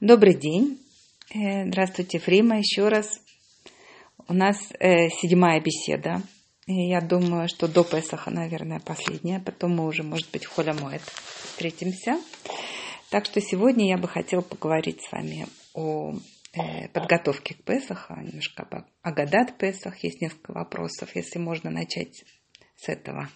Добрый день. Э, здравствуйте, Фрима, еще раз. У нас э, седьмая беседа. Я думаю, что до Песаха, наверное, последняя. Потом мы уже, может быть, в Холя Моэт встретимся. Так что сегодня я бы хотела поговорить с вами о э, подготовке к Песаху, немножко об Агадат Песах. Есть несколько вопросов, если можно начать с этого.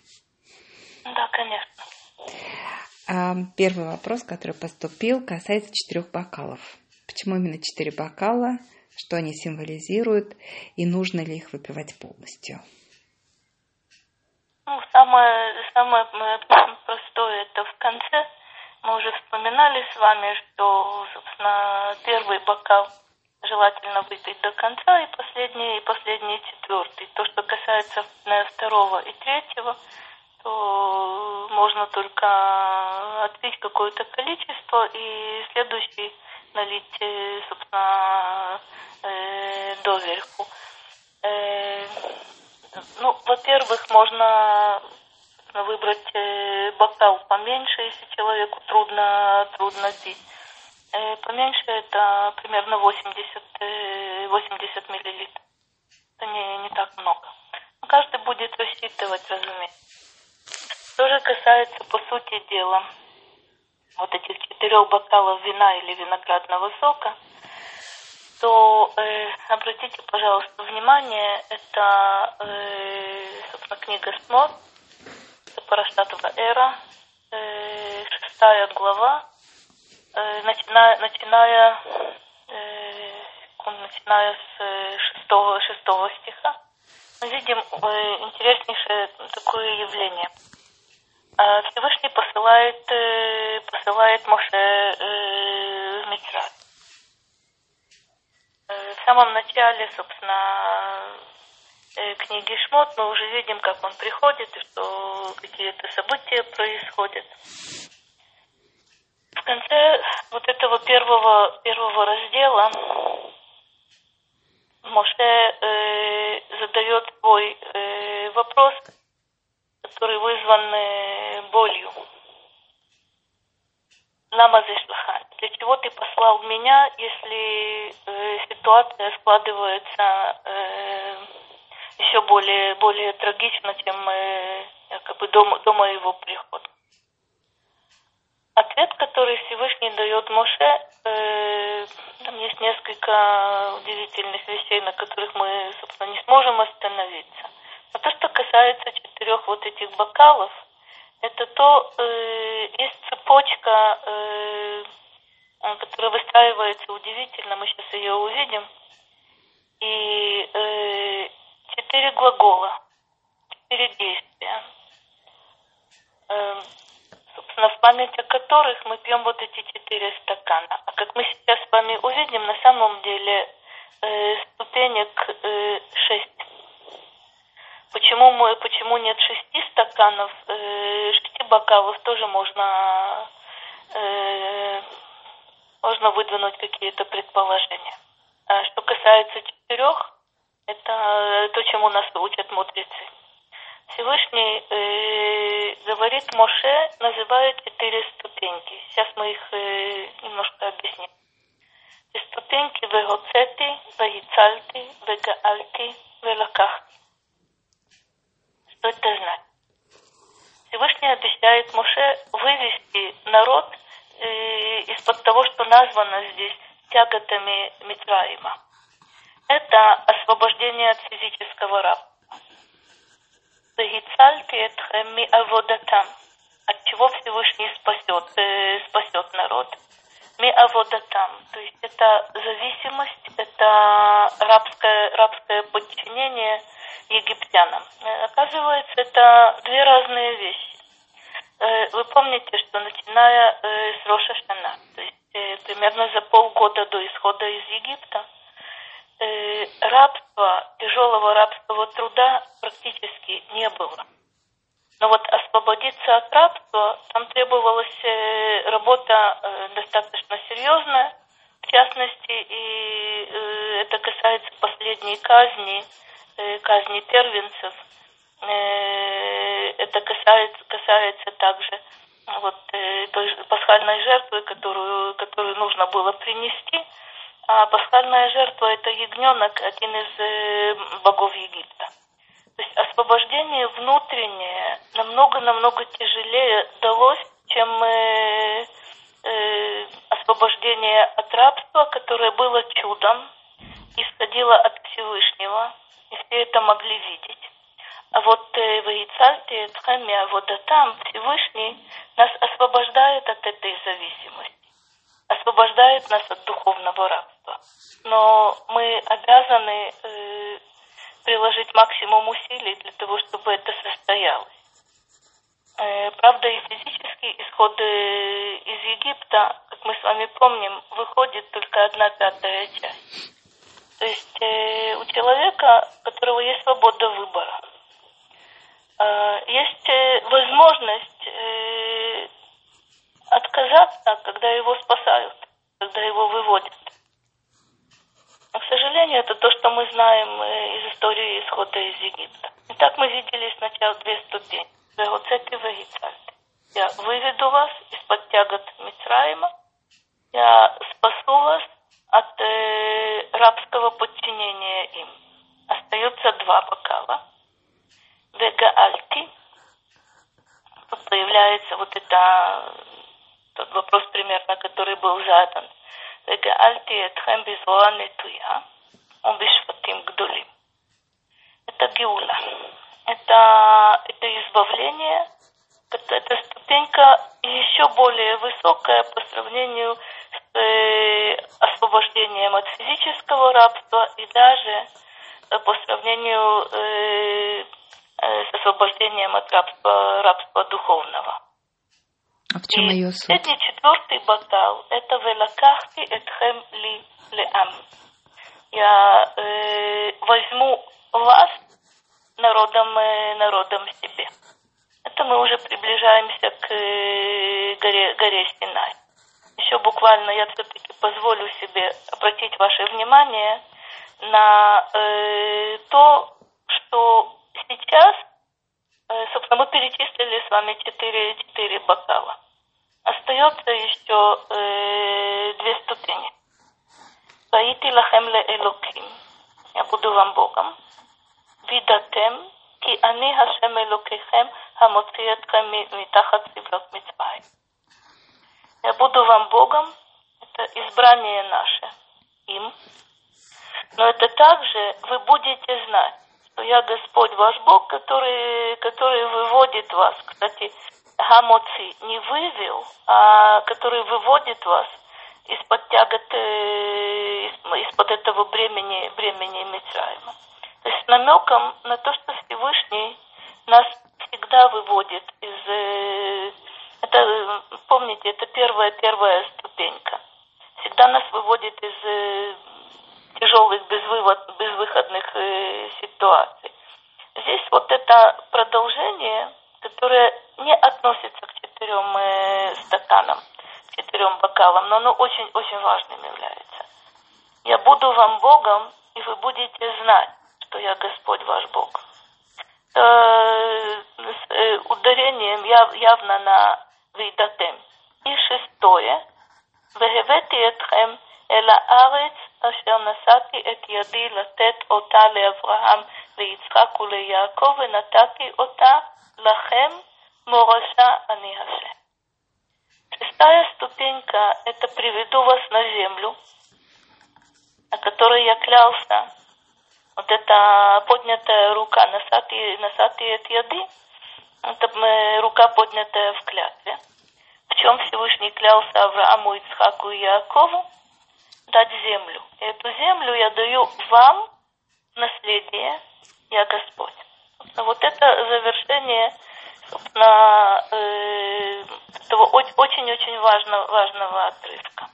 Первый вопрос, который поступил, касается четырех бокалов. Почему именно четыре бокала? Что они символизируют? И нужно ли их выпивать полностью? Ну, самое, самое простое это в конце. Мы уже вспоминали с вами, что, собственно, первый бокал желательно выпить до конца, и последний, и последний четвертый. То, что касается второго и третьего, то можно только отпить какое-то количество и следующий налить, э, собственно, э, доверху. Э, ну, во-первых, можно выбрать э, бокал поменьше, если человеку трудно, трудно пить. Э, поменьше это примерно 80, э, 80 миллилитров. Это не, не так много. Каждый будет рассчитывать, разумеется. Что же касается, по сути дела, вот этих четырех бокалов вина или виноградного сока, то э, обратите, пожалуйста, внимание, это, э, собственно, книга Смот, Параштатова эра, э, шестая глава, э, начиная, начиная, э, начиная с э, шестого, шестого стиха, мы видим э, интереснейшее такое явление – а Всевышний посылает, э, посылает Моше в. Э, в самом начале, собственно, книги Шмот мы уже видим, как он приходит что какие-то события происходят. В конце вот этого первого, первого раздела Моше э, задает свой э, вопрос – который вызван э, болью. Лама Зешлаха. Для чего ты послал меня, если э, ситуация складывается э, еще более, более трагично, чем э, якобы до, до моего прихода? Ответ, который Всевышний дает Моше, э, есть несколько удивительных вещей, на которых мы, собственно, не сможем остановиться – а то, что касается четырех вот этих бокалов, это то, э, есть цепочка, э, которая выстраивается удивительно, мы сейчас ее увидим. И э, четыре глагола, четыре действия. Э, собственно, в память о которых мы пьем вот эти четыре стакана. А как мы сейчас с вами увидим, на самом деле э, ступенек э, шесть. Почему, мы, почему нет шести стаканов, э, шести бокалов, тоже можно, э, можно выдвинуть какие-то предположения. А что касается четырех, это то, чему нас учат мудрецы. Всевышний э, говорит Моше, называет четыре ступеньки. Сейчас мы их э, немножко объясним. ступеньки вегоцети, вегицальти, вегаальти, велакахти. Что это значит? Всевышний обещает Моше вывести народ э, из-под того, что названо здесь тяготами Митраима. Это освобождение от физического рабства. От чего Всевышний спасет, э, спасет народ? Ми аводатам. То есть это зависимость, это рабское, рабское подчинение – египтянам. Э, оказывается, это две разные вещи. Э, вы помните, что начиная э, с Роша Шана, то есть примерно за полгода до исхода из Египта, рабства, тяжелого рабского труда практически было. Но вот освободиться от рабства, там требовалась работа достаточно серьезная, в частности, и это касается последней казни Э, казни первенцев. Э, это касается, касается также вот э, той пасхальной жертвы, которую, которую нужно было принести. А пасхальная жертва – это ягненок, один из э, богов Египта. Освобождение внутреннее намного-намного тяжелее далось, чем э, э, освобождение от рабства, которое было чудом, исходило от Всевышнего, и все это могли видеть. А вот э, Ваицальте, Тхамия, вот там Всевышний нас освобождает от этой зависимости, освобождает нас от духовного рабства. Но мы обязаны приложить максимум усилий для того, чтобы это состоялось. Э, правда, и физический исход э, из Египта, как мы с вами помним, выходит только одна пятая часть. То есть э, у человека, у которого есть свобода выбора, э, есть э, возможность э, отказаться, когда его спасают, когда его выводят. Сожалению, это то, что мы знаем э, из истории исхода из Египта. Итак, мы видели сначала две ступени. Вегоцети вегицальти. Я выведу вас из-под тягот Мицраима. Я спасу вас от э, рабского подчинения им. Остается два бокала. Вегаальти. Тут появляется вот это тот вопрос примерно, который был задан. Вегаальти этхем безвоа нетуя. Убишватим гдулим. Это геула. Это, это избавление. Это, это ступенька еще более высокая по сравнению с э, освобождением от физического рабства и даже э, по сравнению э, э, с освобождением от рабства, рабства духовного. А в чем ее суть? Средний четвертый бокал – это «Велакахти этхем ли леам». Я э, возьму вас народом, э, народом себе. Это мы уже приближаемся к э, горе, горе Синай. Еще буквально я все-таки позволю себе обратить ваше внимание на э, то, что сейчас, Э, собственно, мы перечислили с вами четыре, четыре бокала. Остается еще э, две ступени. Ваити лахем ле элоким. Я буду вам Богом. Видатем, ки ани хашем элокихем, хамоци эткем митахат сивлот митсвай. Я буду вам Богом. Это избрание наше им. Но это также вы будете знать, что я Господь ваш Бог, который, который выводит вас, кстати, Гамоци не вывел, а который выводит вас из-под тягот, из-под этого бремени, бремени Мицраима. То есть намеком на то, что Всевышний нас всегда выводит из... э, Это, помните, это первая, первая ступенька. Всегда нас выводит из э, тяжелых безвывод, безвыходных э, ситуаций. Здесь вот это продолжение, которое не относится к четырем э, стаканам, четырем бокалам, но оно очень-очень важным является. Я буду вам Богом, и вы будете знать, что я Господь ваш Бог. Э, с э, ударением яв, явно на видатем. И шестое. Вегевети этхем – אל הארץ אשר נשאתי את ידי לתת אותה לאברהם ליצחק וליעקב ונתתי אותה לכם мораса они Хашем. Шестая ступенька – это приведу вас на землю, на которой я клялся. Вот эта поднятая рука, насати, насати от яды, это рука поднятая в клятве. В чем Всевышний клялся Аврааму, Ицхаку и Якову? Дать землю. И эту землю я даю вам наследие, я Господь. Вот это завершение на э, этого очень-очень важного, важного отрывка.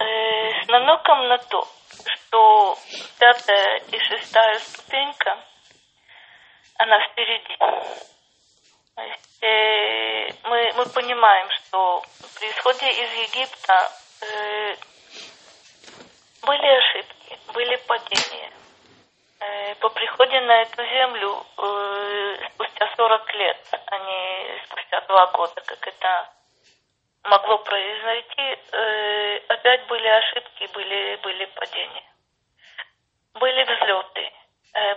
Э, с намеком на то, что пятая и шестая ступенька, она впереди. То есть, э, мы, мы понимаем, что при исходе из Египта э, были ошибки, были падения. Э, по приходе на эту землю э, спустя 40 лет, а не спустя два года, как это могло произойти, э, опять были ошибки, были, были падения. Были взлеты,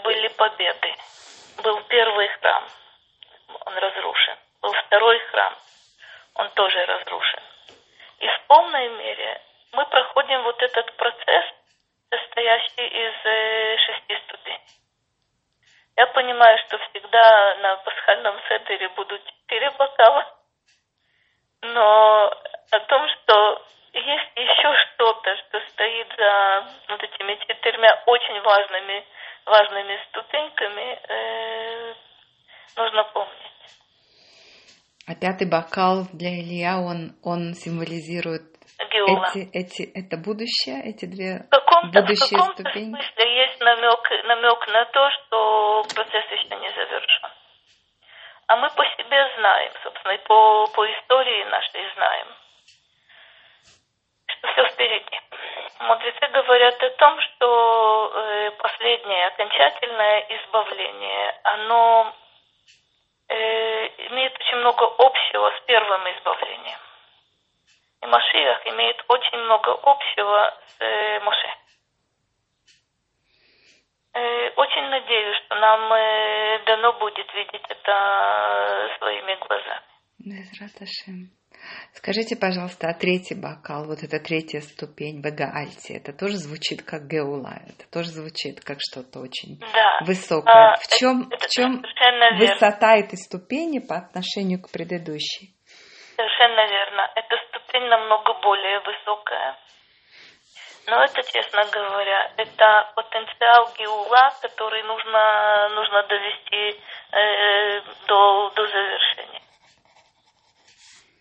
были победы. Был первый храм, он разрушен. Был второй храм, он тоже разрушен. И в полной мере мы проходим вот этот процесс, состоящий из э, шести ступеней. Я понимаю, что всегда на пасхальном седере будут четыре бокала, но о том, что есть еще что-то, что стоит за вот этими четырьмя очень важными, важными ступеньками, э, нужно помнить. А пятый бокал для Илья, он, он символизирует эти, эти, это будущее, эти две в будущие в ступени? смысле есть намек, намек на то, что процесс еще не завершен. А мы по себе знаем, собственно, и по, по истории нашей знаем, что все впереди. Мудрецы говорят о том, что э, последнее окончательное избавление, оно э, имеет очень много общего с первым избавлением. И Машиах имеет очень много общего с э, Моше. Э, очень надеюсь, что нам э, дано будет видеть это своими глазами. Скажите, пожалуйста, а третий бокал, вот эта третья ступень Вегаальти, это тоже звучит как Геула, это тоже звучит как что-то очень да. высокое. А, в чем, это, в чем высота этой ступени по отношению к предыдущей? Совершенно верно. Эта ступень намного более высокая. Но это, честно говоря, это потенциал Геула, который нужно, нужно довести э, до, до завершения.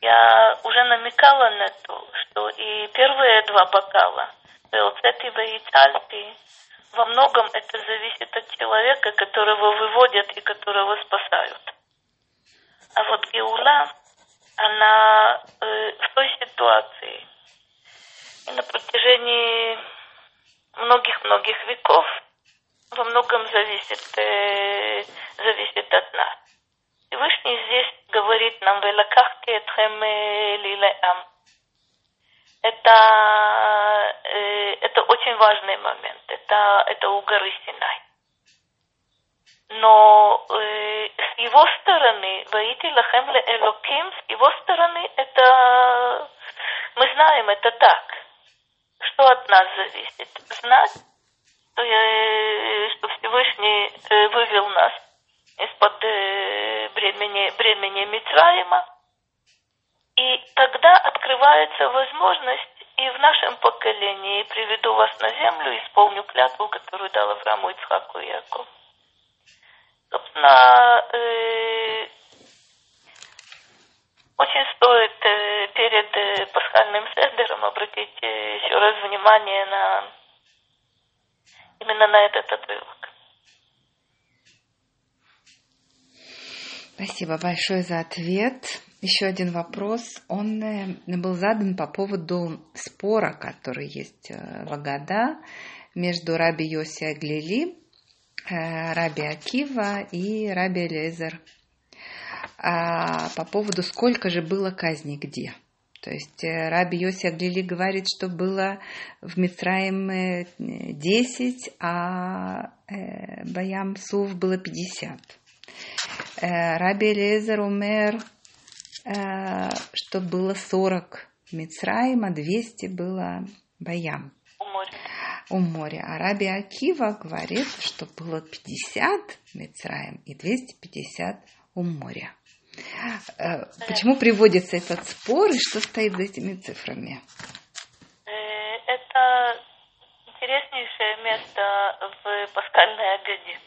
Я уже намекала на то, что и первые два бокала, Велцет и Вейцальти, во многом это зависит от человека, которого выводят и которого спасают. А вот Геула, она э, в той ситуации, и на протяжении многих-многих веков во многом зависит, э, зависит от нас. Всевышний здесь говорит нам «Велакахте этхем лилеам». Это, э, это очень важный момент. Это, это у горы Синай. Но э, с его стороны, «Ваити лахем ле элоким», с его стороны, это, мы знаем, это так что от нас зависит? Знать, что, я, что Всевышний э, вывел нас из-под э, бремени, бремени Мицраима. И тогда открывается возможность и в нашем поколении приведу вас на землю, исполню клятву, которую дал Аврааму, Ицхаку и Якову. Собственно, э, очень стоит э, перед э, пасхальным седером обратить еще раз внимание на именно на этот отрывок. Спасибо большое за ответ. Еще один вопрос. Он был задан по поводу спора, который есть в Агада между Раби Йоси Аглили, Раби Акива и Раби Лезер а, по поводу, сколько же было казней где. То есть э, Раби Йоси Аглили говорит, что было в Мицраим 10, а э, Баям Сув было 50. Э, Раби Лезер умер, что было 40 в Мицраим, а 200 было Баям. У моря. А Раби Акива говорит, что было 50 Мицраим и 250 у моря. Э, почему приводится этот спор и что стоит за этими цифрами? Э, это интереснейшее место в пасхальной обеде,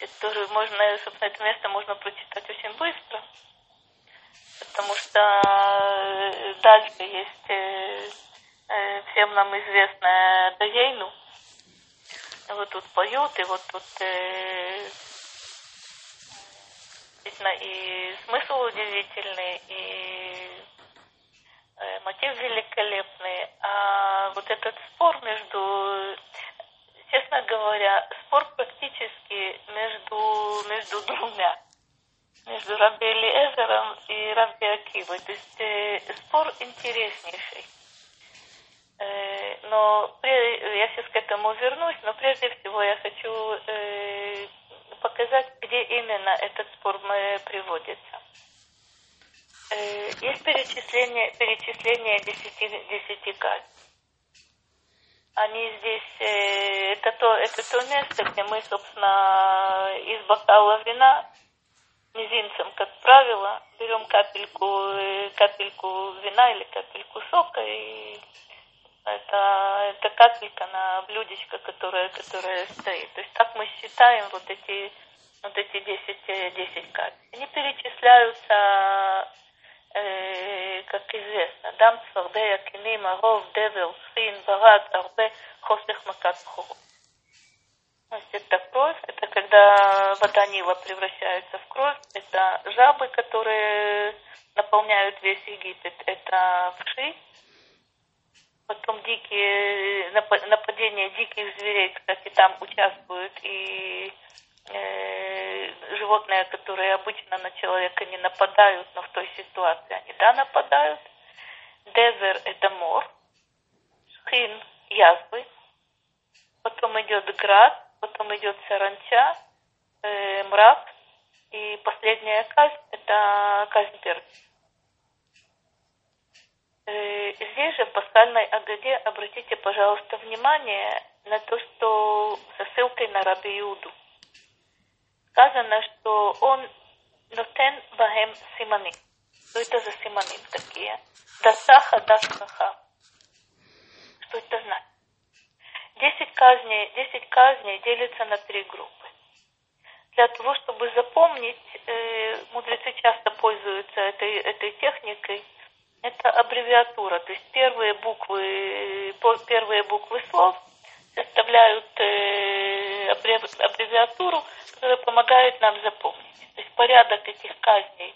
которое можно, собственно, это место можно прочитать очень быстро, потому что э, дальше есть всем нам известная Дагейну. Вот тут поют, и вот тут действительно и смысл удивительный, и э, мотив великолепный. А вот этот спор между, честно говоря, спор практически между, между двумя между Раби Элиэзером и Раби Акивой. То есть э, спор интереснейший. Э, но я сейчас к этому вернусь, но прежде всего я хочу э, показать, где именно этот спор приводится. Э, есть перечисление, перечисление десяти, десяти. Они здесь, это то, это то место, где мы, собственно, из бокала вина мизинцем, как правило, берем капельку, капельку вина или капельку сока и это, это капелька на блюдечко, которое, которое стоит. То есть так мы считаем вот эти, вот эти 10, 10 капель. Они перечисляются, э, как известно, дам цвардея, киним, аров, девел, схин, барад, арбе, хосех, макат, То есть это кровь, это когда вода Нила превращается в кровь, это жабы, которые наполняют весь Египет, это вши, Потом дикие нападения диких зверей, кстати, там участвуют и э, животные, которые обычно на человека не нападают, но в той ситуации они да нападают. Дезер – это мор, шхин – язвы, потом идет град, потом идет саранча, э, мрак, и последняя казнь – это казнь перца. Э, здесь же в пасхальной Агаде обратите, пожалуйста, внимание на то, что со ссылкой на Раби Иуду. Сказано, что он нотен бахем симани. Что это за симани такие? Дасаха дасаха. Что это значит? Десять казней, десять казней делятся на три группы. Для того, чтобы запомнить, э, мудрецы часто пользуются этой, этой техникой – это аббревиатура, то есть первые буквы, первые буквы слов составляют э, аббревиатуру, которая помогает нам запомнить. То есть порядок этих казней,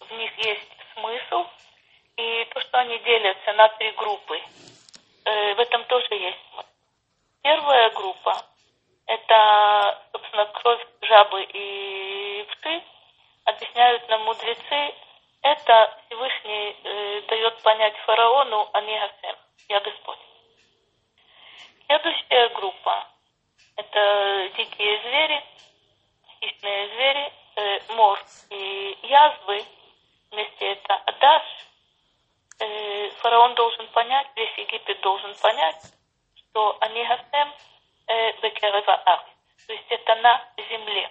в них есть смысл, и то, что они делятся на три группы, э, в этом тоже есть смысл. Первая группа – это, собственно, кровь жабы и вши, объясняют нам мудрецы, это Всевышний э, дает понять фараону, а не Гасем, я Господь. Следующая группа – это дикие звери, хищные звери, э, мор и язвы. Вместе это Адаш. Э, фараон должен понять, весь Египет должен понять, что они Гасем э, Бекерева То есть это на земле.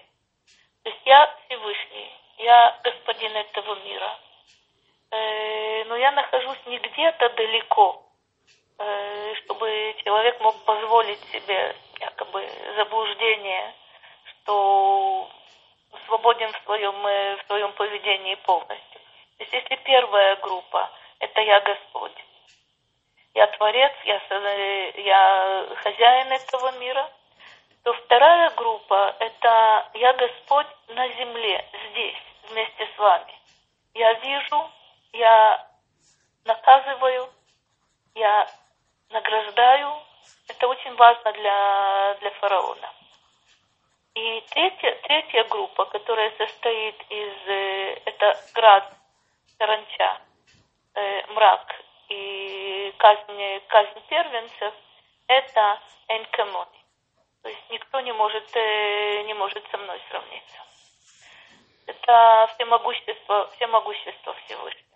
То есть я Всевышний, я господин этого мира. Э, но я нахожусь не где-то далеко, э, чтобы человек мог позволить себе якобы заблуждение, что свободен в своем, э, в своем поведении полностью. То есть если первая группа – это я Господь, я Творец, я, я хозяин этого мира, то вторая группа – это я Господь на земле, здесь, вместе с вами. Я вижу, я наказываю, я награждаю. Это очень важно для, для фараона. И третья, третья группа, которая состоит из, э, это град, саранча, э, мрак и казнь, казнь первенцев, это энкамони. То есть никто не может, э, не может со мной сравниться. Это всемогущество, всемогущество Всевышнего.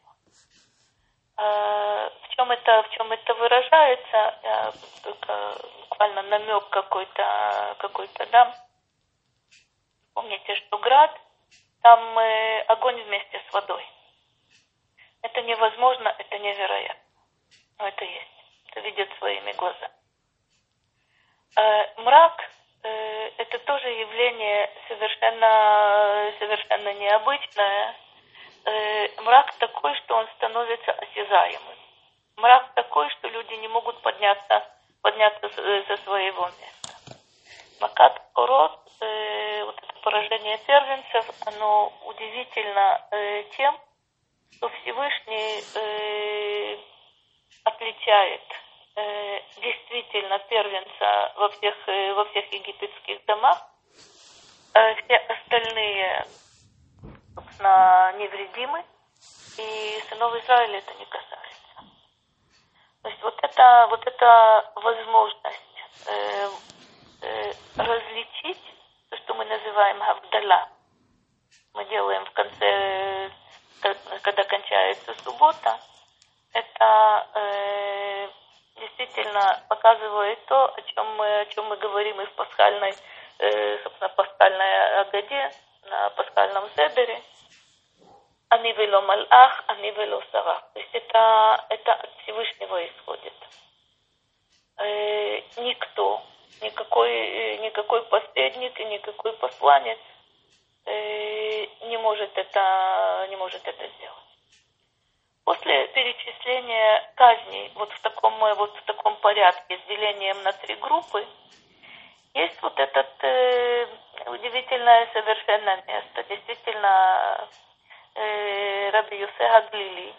А, в чем это, в чем это выражается, я только буквально намек какой-то, какой-то дам. Помните, что град, там э, огонь вместе с водой. Это невозможно, это невероятно. Но это есть. Это видят своими глазами. Э, мрак э, это тоже явление совершенно, совершенно необычное э, мрак такой, что он становится осязаемым. Мрак такой, что люди не могут подняться, подняться э, со своего места. Макат Ород, э, вот это поражение первенцев, оно удивительно э, тем, что Всевышний э, отличает э, действительно первенца во всех, э, во всех египетских домах. Э, все остальные собственно, невредимы, и сынов Израиля это не касается. То есть вот это вот эта возможность э, э, различить то, что мы называем Гавдала, мы делаем в конце, когда кончается суббота, это э, действительно показывает то, о чем мы, о чем мы говорим и в пасхальной, э, собственно, пасхальной Агаде, на пасхальном Седере. Они вело малах, они вело сара. То есть это, это от Всевышнего исходит. Э, никто, никакой, э, никакой посредник и никакой посланец э, не может это, не может это сделать. После перечисления казней вот в таком, вот в таком порядке с делением на три группы, есть вот этот э, удивительное совершенно место. Действительно, э, Раби Юсе Аглили,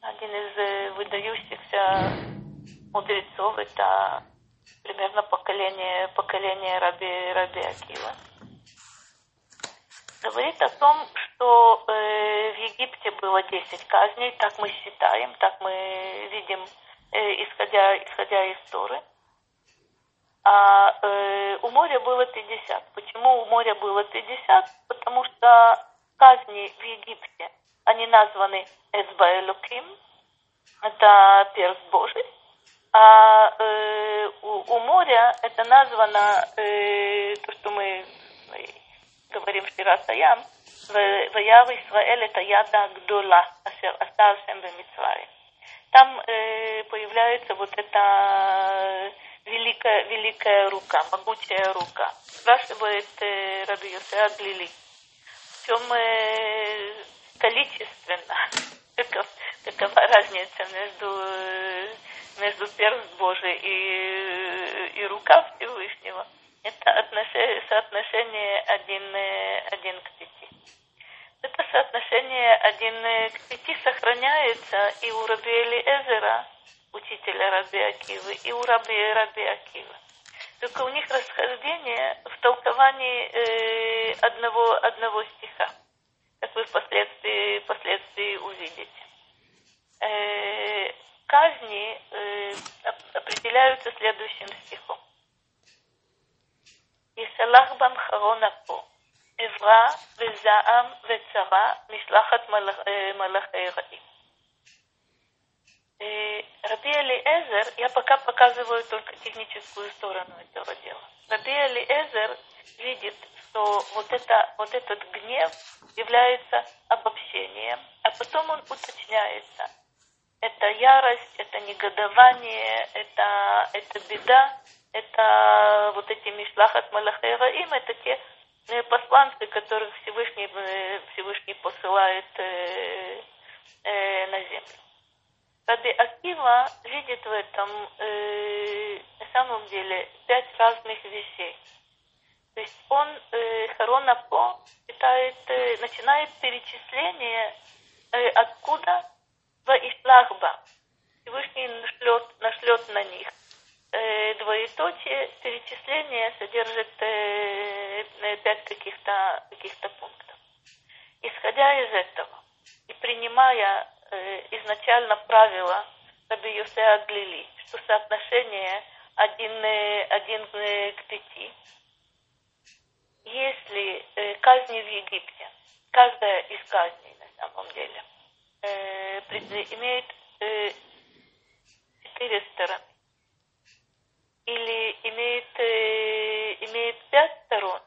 один из выдающихся мудрецов, это примерно поколение, поколение Раби, Раби Акива говорит о том, что в Египте было 10 казней, так мы считаем, так мы видим, исходя, исходя из Торы. А э, у моря было 50. Почему у моря было 50? Потому что казни в Египте, они названы Эсбаэлуким, это перст Божий, а э, у, у моря это названо э, то, что мы говорим Шират Саям, «Ваяв Исраэль это яда гдола, асер астал шем бемитсваре». Там э, появляется вот эта великая, великая рука, могучая рука. Спрашивает э, Раби Йосеа Глили, в чем э, количественно, каков, какова разница между, между перст Божий и, и рука Всевышнего – это отношение, соотношение один, один к пяти. Это соотношение один к пяти сохраняется и у Раби Эзера, учителя Раби Акивы, и у Раби, Раби Акива. Только у них расхождение в толковании э, одного, одного стиха, как вы впоследствии, впоследствии увидите. Э, казни э, определяются следующим стихом. יסלח במחרון אפו, עברה וזעם וצרה, משלחת מלאכי רעים. Раби Элиэзер, я пока показываю только техническую сторону этого дела. Раби Элиэзер видит, что вот, это, вот этот гнев является обобщением, а потом он уточняется. Это ярость, это негодование, это, это беда, это вот эти Мишлахат Малахей Раим, это те э, посланцы, которых Всевышний, э, Всевышний посылает э, э, на землю. Раби Акива видит в этом э, на самом деле пять разных вещей. То есть он э, Харона По считает, э, начинает перечисление, э, откуда в Ишлахба Всевышний нашлет, нашлет на них э, двоеточие перечисление содержит э, э, пять каких-то каких пунктов. Исходя из этого и принимая изначально правило Раби Юсе Аглили, что соотношение один, э, один э, к пяти, если э, казни в Египте, каждая из казней на самом деле, э, имеет э, четыре стороны, или имеет, э, имеет пять сторон,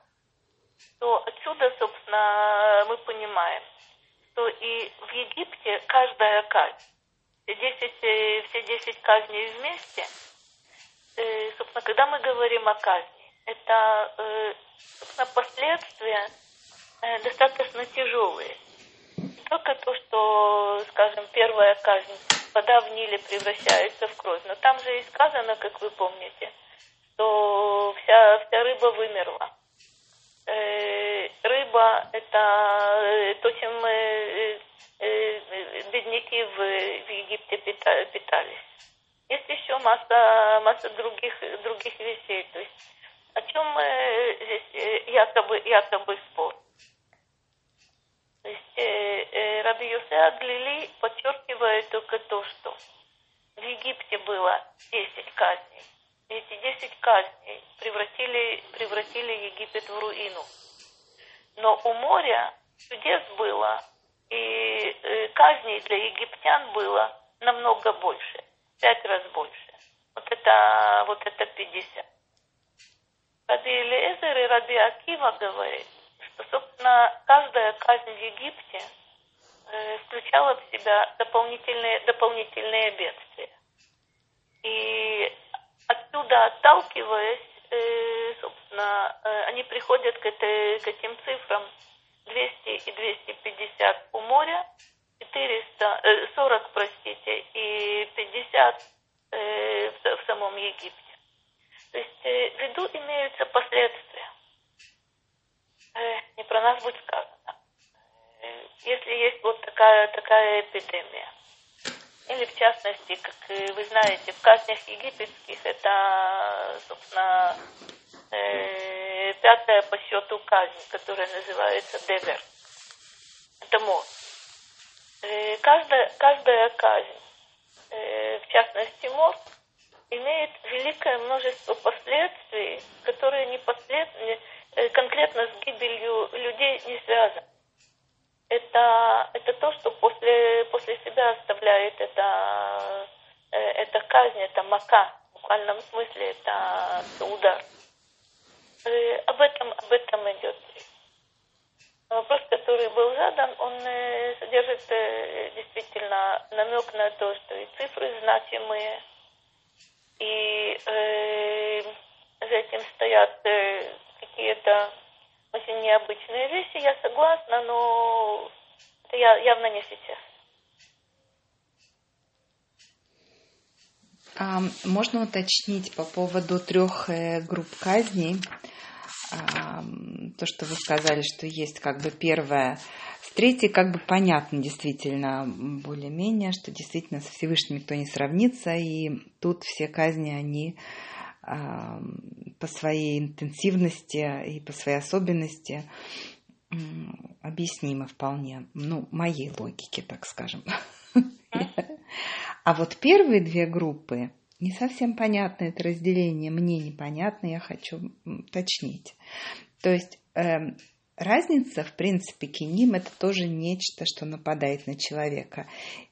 то отсюда, собственно, мы понимаем, что и в Египте каждая казнь, все десять, э, все десять казней вместе, э, собственно, когда мы говорим о казни, это, э, собственно, последствия достаточно тяжелые. Только то, что, скажем, первая казнь вода в Ниле превращается в кровь. Но там же и сказано, как вы помните, что вся, вся рыба вымерла. Э, рыба – это э, то, чем э, э, бедняки в, в Египте питались. Есть еще масса, масса других, других вещей. То есть о чем здесь якобы, якобы спор. То есть э, Раби Юсе Аглили подчеркивает только то, что в Египте было 10 казней. Эти 10 казней превратили, превратили Египет в руину. Но у моря чудес было, и э, казней для египтян было намного больше, пять раз больше. Вот это, вот это 50. Раби Элиэзер и Раби Акива говорит, что, собственно, каждая казнь в Египте э, включала в себя дополнительные, дополнительные бедствия. И отсюда отталкиваясь, э, собственно, э, они приходят к, этой, к этим цифрам 200 и 250 у моря, 400, э, 40, простите, и 50 э, в, самом Египте. То есть э, в виду имеются последствия. Э, не про нас будет сказано. Э, если есть вот такая, такая эпидемия, или в частности, как вы знаете, в казнях египетских это, собственно, э, пятая по счету казнь, которая называется Девер. Это мор. Э, каждая, каждая казнь, э, в частности мор, имеет великое множество последствий, которые непосредственно, э, конкретно с гибелью людей не связаны это, это то, что после, после себя оставляет это, э, это казнь, это мака. В буквальном смысле это, это удар. И э, об этом, об этом идет. Вопрос, который был задан, он э, содержит действительно намек на то, что и цифры значимые, и э, за этим стоят какие-то очень необычные вещи, я согласна, но это явно не сейчас. А, можно уточнить по поводу трех э, групп казней? А, то, что вы сказали, что есть как бы первая. С третьей как бы понятно действительно более-менее, что действительно со Всевышним никто не сравнится, и тут все казни, они по своей интенсивности и по своей особенности объяснимо вполне, ну, моей логике, так скажем. А вот первые две группы, не совсем понятно это разделение, мне непонятно, я хочу уточнить. То есть э, разница, в принципе, киним это тоже нечто, что нападает на человека.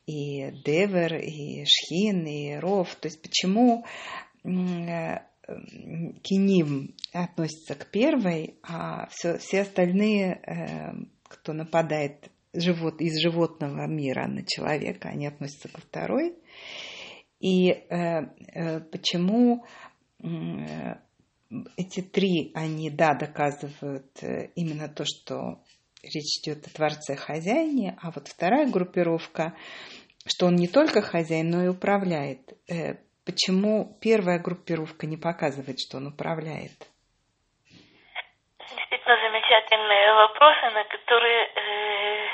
И девер, и шхин, и ров. То есть почему киним относится к первой, а все, все остальные, э, кто нападает живот, из животного мира на человека, они относятся ко второй. И э, почему эти три, они, да, доказывают именно то, что речь идет о Творце-хозяине, а вот вторая группировка, что он не только хозяин, но и управляет Почему первая группировка не показывает, что он управляет? Действительно замечательные вопросы, на которые, э,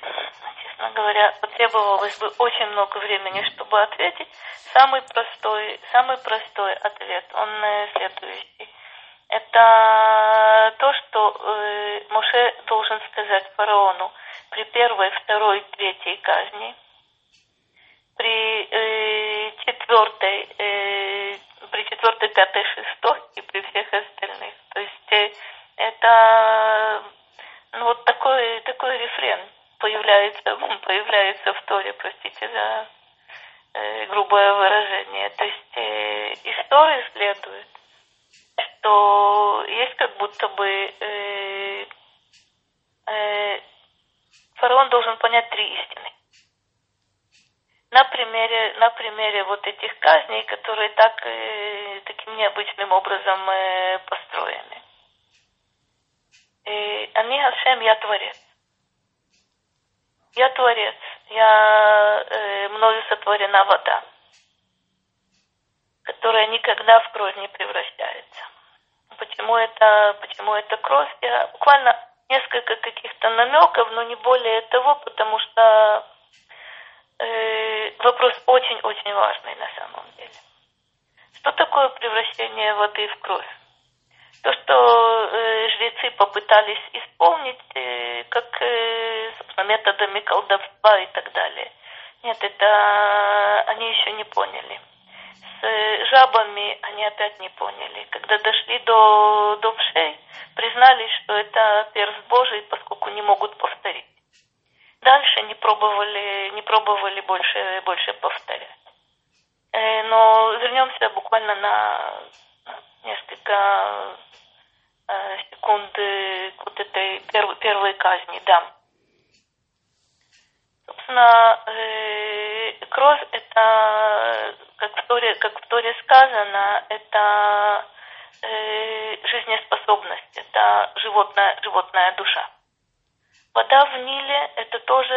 честно говоря, потребовалось бы очень много времени, чтобы ответить. Самый простой, самый простой ответ, он э, следующий. Это то, что э, Моше должен сказать фараону при первой, второй, третьей казни – при э, четвертой, э, при четвертой, пятой, шестой и при всех остальных. То есть э, это ну, вот такой, такой рефрен появляется, появляется в Торе, простите за э, грубое выражение. То есть э, из следует, что есть как будто бы э, э, фараон должен понять три истины примере, на примере вот этих казней, которые так, э, таким необычным образом э, построены. И они Ашем, я творец. Я творец. Я, э, мною сотворена вода, которая никогда в кровь не превращается. Почему это, почему это кровь? Я буквально несколько каких-то намеков, но не более того, потому что э, вопрос очень-очень важный на самом деле. Что такое превращение воды в кровь? То, что э, жрецы попытались исполнить, э, как, э, собственно, методами колдовства и так далее. Нет, это они еще не поняли. жабами они опять не поняли. Когда дошли до, до вшей, признались, что это перст Божий, поскольку не могут повторить. Не пробовали, не пробовали больше, больше повторять. Э, но вернемся буквально на несколько э, секунд к вот этой первой, первой казни, да. Собственно, э, кровь это, как в Торе, как в Торе сказано, это жизнеспособность, это животная, животная душа. Вода в Ниле – это тоже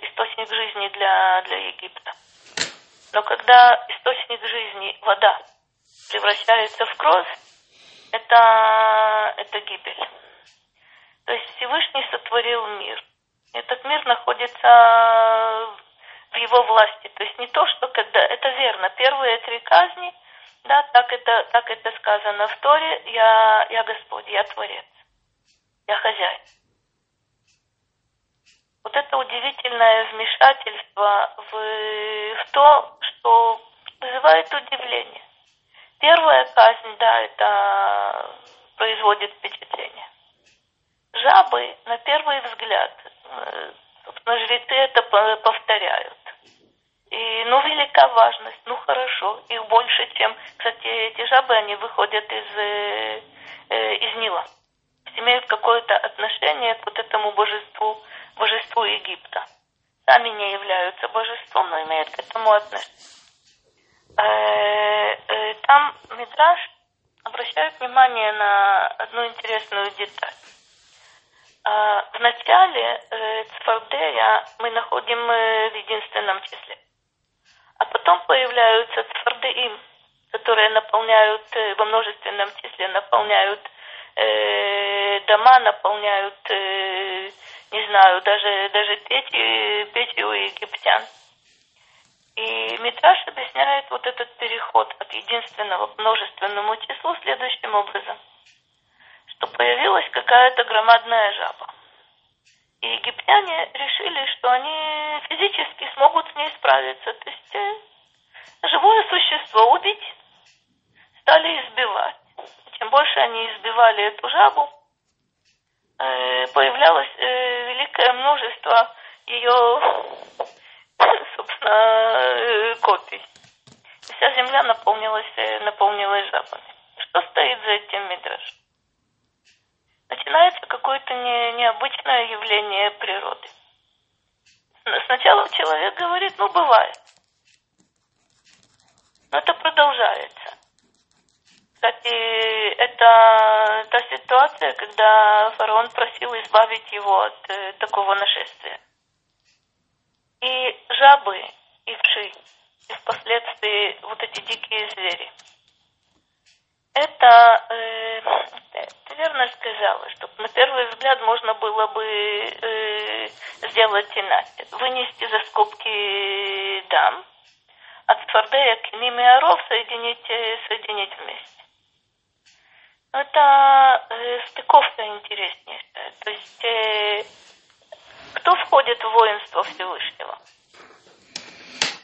источник жизни для, для Египта. Но когда источник жизни, вода, превращается в кровь, это, это гибель. То есть Всевышний сотворил мир. Этот мир находится в его власти. То есть не то, что когда... Это верно. Первые три казни, да, так это, так это сказано в Торе. Я, я Господь, я Творец. Я хозяин. Вот это удивительное вмешательство в, в то, что вызывает удивление. Первая казнь, да, это производит впечатление. Жабы, на первый взгляд, э, собственно, жрецы это повторяют. И, ну, велика важность, ну, хорошо, их больше, чем, кстати, эти жабы, они выходят из, э, э из Нила. Имеют какое-то отношение к вот этому божеству, божеству Египта. Сами не являются божеством, но имеют к этому отношение. Э, э, там Мидраш обращает внимание на одну интересную деталь. А, в начале э, Цфардея мы находим в единственном числе. А потом появляются Цфардеим, которые наполняют во множественном числе, наполняют дома, наполняют, не знаю, даже, даже печи у египтян. И Митраш объясняет вот этот переход от единственного к множественному числу следующим образом, что появилась какая-то громадная жаба. И египтяне решили, что они физически смогут с ней справиться. То есть э, живое существо убить, стали избивать. Чем больше они избивали эту жабу, э, появлялось э, великое множество ее собственно, э, копий. Вся земля наполнилась, наполнилась жабами. Что стоит за этим мидраж? Начинается какое-то не, необычное явление природы. Сначала человек говорит, ну бывает. Но это продолжается. Кстати, это та ситуация, когда фараон просил избавить его от э, такого нашествия и жабы, и вши, и впоследствии вот эти дикие звери. Это, э, ты верно сказала, что на первый взгляд можно было бы э, сделать иначе. Вынести за скобки дам, от Фардея к ними оров соединить, э, соединить вместе. Это э, стыковка интереснейшая. То есть э, кто входит в воинство Всевышнего?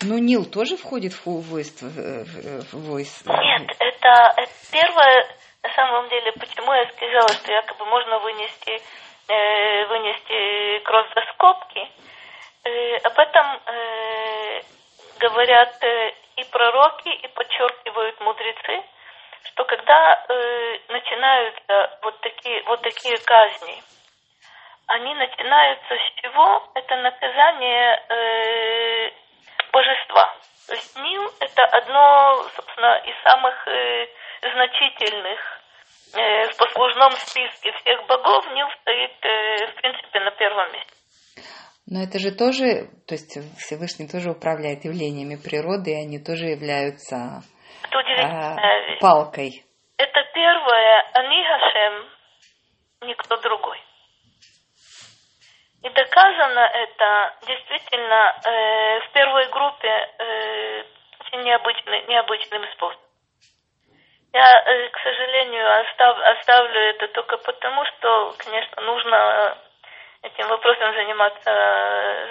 Ну, Нил тоже входит в воинство? В войско? Нет, это, это первое, на самом деле, почему я сказала, что якобы можно вынести, э, вынести кровь за скобки. Э, об этом э, говорят э, и пророки, и подчеркивают мудрецы, что когда э, начинаются вот такие, вот такие казни, они начинаются с чего? Это наказание э, божества. Есть Нил – это одно, собственно, из самых э, значительных э, в послужном списке всех богов. Нил стоит, э, в принципе, на первом месте. Но это же тоже, то есть Всевышний тоже управляет явлениями природы, и они тоже являются это э, палкой. Это первое, Ани Хашем, никто другой. И доказано это действительно э, в первой группе э, очень необычный, необычным способом. Я, э, к сожалению, остав, оставлю это только потому, что, конечно, нужно этим вопросом заниматься,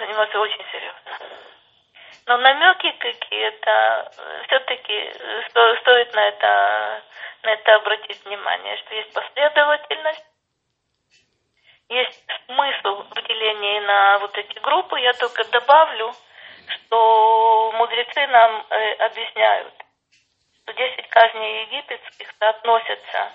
заниматься очень серьезно. Но намеки какие-то, все-таки стоит на это, на это обратить внимание, что есть последовательность, есть смысл в делении на вот эти группы. Я только добавлю, что мудрецы нам э, объясняют, что 10 казней египетских соотносятся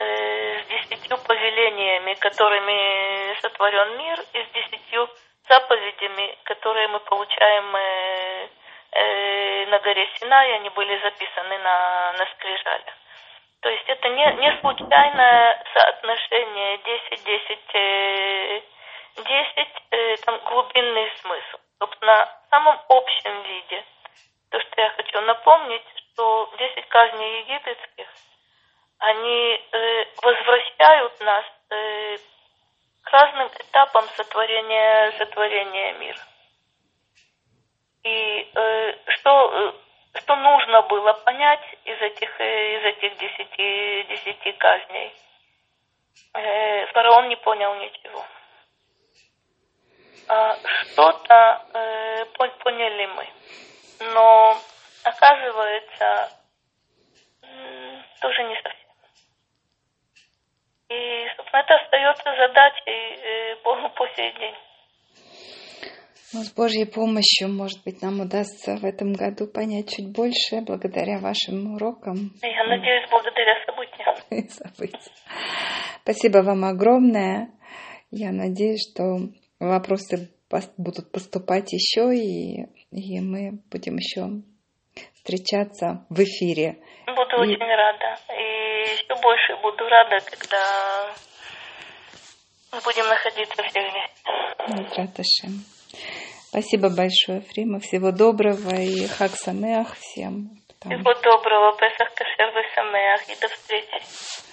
э, с десятью повелениями, которыми сотворен мир, и с десятью заповедями, которые мы получаем э, э, на горе Синай, они были записаны на, на скрижалях. То есть это не, не случайное соотношение 10-10, э, 10, э, там глубинный смысл. Собственно, в самом общем виде, то, что я хочу напомнить, что 10 казней египетских, они э, возвращают нас э, к разным этапам сотворения, сотворения мира. И э, что, э, что нужно было понять из этих, э, из этих десяти, десяти казней? Э, фараон не понял ничего. А что-то э, поняли мы. Но оказывается, тоже не совсем. И, собственно, это остается задачей э, по, по сей день. Ну, с Божьей помощью, может быть, нам удастся в этом году понять чуть больше благодаря вашим урокам. Я надеюсь, благодаря событиям. события. Спасибо вам огромное. Я надеюсь, что вопросы будут поступать еще, и, и мы будем еще встречаться в эфире. Буду и... очень рада. И еще больше буду рада, когда мы будем находиться все вместе. Спасибо большое, Фрима. Всего доброго и хак самеах всем. Всего доброго, Песах Кашер Самеах и до встречи.